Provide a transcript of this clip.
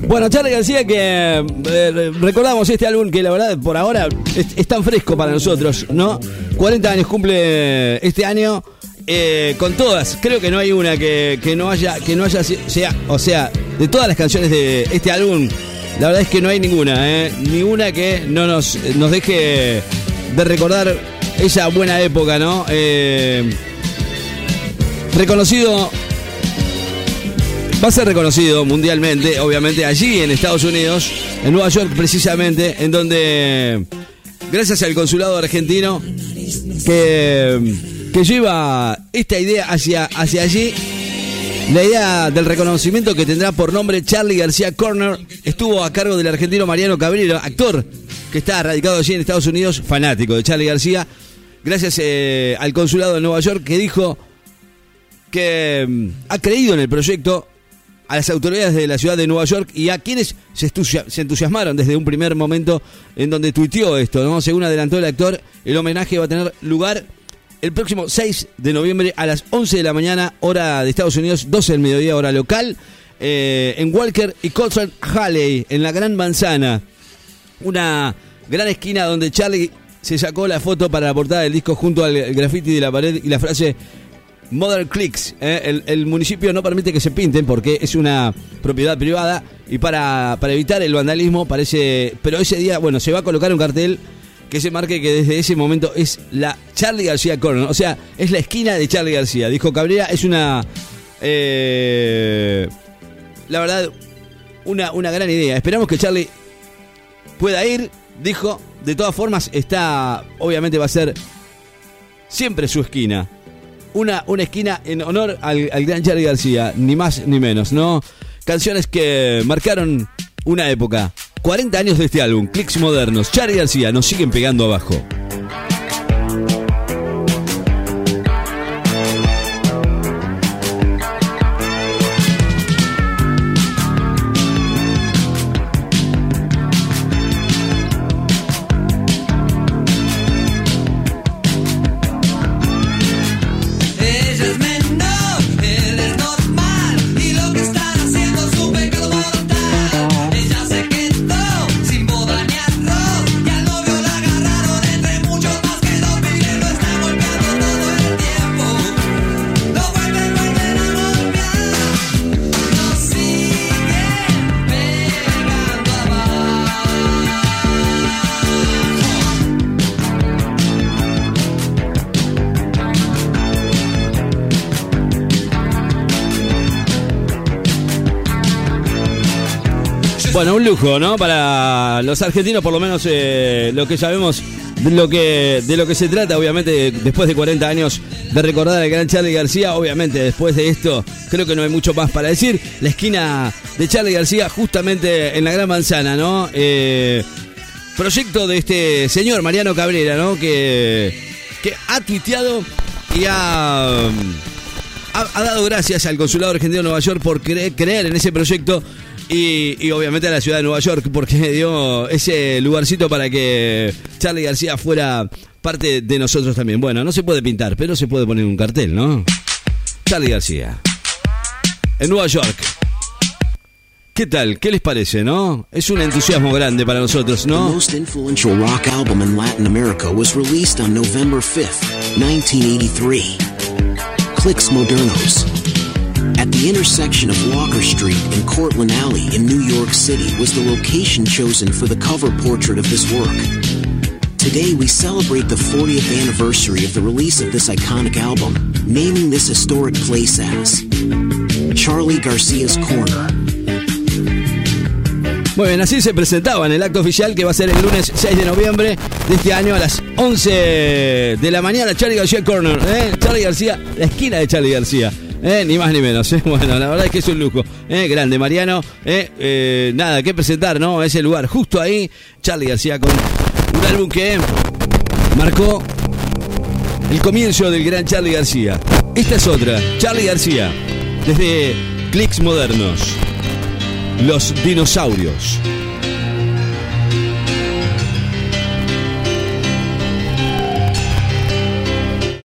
Bueno, Charlie García, que eh, recordamos este álbum que la verdad por ahora es, tan fresco para nosotros, ¿no? 40 años cumple este año. Eh, con todas, creo que no hay una que, no haya, que no haya, sea, o sea, de todas las canciones de este álbum, la verdad es que no hay ninguna, ¿eh? Ninguna que no nos, nos deje de recordar esa buena época, ¿no? Eh, reconocido va a ser reconocido mundialmente, obviamente allí en Estados Unidos, en Nueva York precisamente, en donde, gracias al consulado argentino, que, que lleva esta idea hacia, hacia allí, la idea del reconocimiento que tendrá por nombre Charlie García Corner estuvo a cargo del argentino Mariano Cabrera, actor que está radicado allí en Estados Unidos, fanático de Charlie García, gracias eh, al consulado de Nueva York que dijo que mm, ha creído en el proyecto a las autoridades de la ciudad de Nueva York y a quienes se, entusiasmaron desde un primer momento en donde tuiteó esto, ¿no? Según adelantó el actor, el homenaje va a tener lugar el próximo 6 de noviembre a las 11 de la mañana, hora de Estados Unidos, 12 del mediodía, hora local, eh, en Walker y Coltrane Halley, en la Gran Manzana. Una gran esquina donde Charlie se sacó la foto para la portada del disco junto al graffiti de la pared y la frase Modern Clicks. ¿eh? El, municipio no permite que se pinten porque es una propiedad privada y para, para evitar el vandalismo parece... Pero ese día, bueno, se va a colocar un cartel que se marque que desde ese momento es la Charlie García Corner. O sea, es la esquina de Charlie García. Dijo Cabrera, es una... Eh, la verdad, una, una gran idea. Esperamos que Charlie pueda ir. Dijo, de todas formas, está... Obviamente va a ser siempre su esquina una, una esquina en honor al, gran Charlie García, ni más ni menos, ¿no? Canciones que marcaron una época. 40 años de este álbum, Clicks Modernos, Charlie García, nos siguen pegando abajo. Bueno, un lujo, ¿no? Para los argentinos, por lo menos eh, lo que sabemos de lo que, de lo que se trata, obviamente, después de 40 años de recordar al gran Charlie García, obviamente después de esto, creo que no hay mucho más para decir. La esquina de Charlie García, justamente en la Gran Manzana, ¿no? Eh, proyecto de este señor Mariano Cabrera, ¿no? Que, que ha tuiteado y ha, ha, dado gracias al Consulado Argentino de Nueva York por creer en ese proyecto y, obviamente a la ciudad de Nueva York, porque dio ese lugarcito para que Charlie García fuera parte de nosotros también. Bueno, no se puede pintar, pero se puede poner un cartel, ¿no? Charlie García. En Nueva York. ¿Qué tal? ¿Qué les parece, no? Es un entusiasmo grande para nosotros, ¿no? The most influential rock album in Latin America was released on November 5th, 1983. Clicks Modernos. At the intersection of Walker Street and Cortlandt Alley in New York City was the location chosen for the cover portrait of this work. Today we celebrate the 40th anniversary of the release of this iconic album, naming this historic place as Charlie Garcia's Corner. Muy bien, así se presentaba en el acto oficial que va a ser el lunes 6 de noviembre de este año a las 11 de la mañana. Charlie García Corner, ¿eh? Charlie García, la esquina de Charlie García. Eh, ni más ni menos. Eh. Bueno, la verdad es que es un lujo. Eh, grande, Mariano. nada que presentar, ¿no? Ese lugar. Justo ahí, Charlie García con un álbum que marcó el comienzo del gran Charlie García. Esta es otra, Charlie García, desde Clicks Modernos. Los dinosaurios.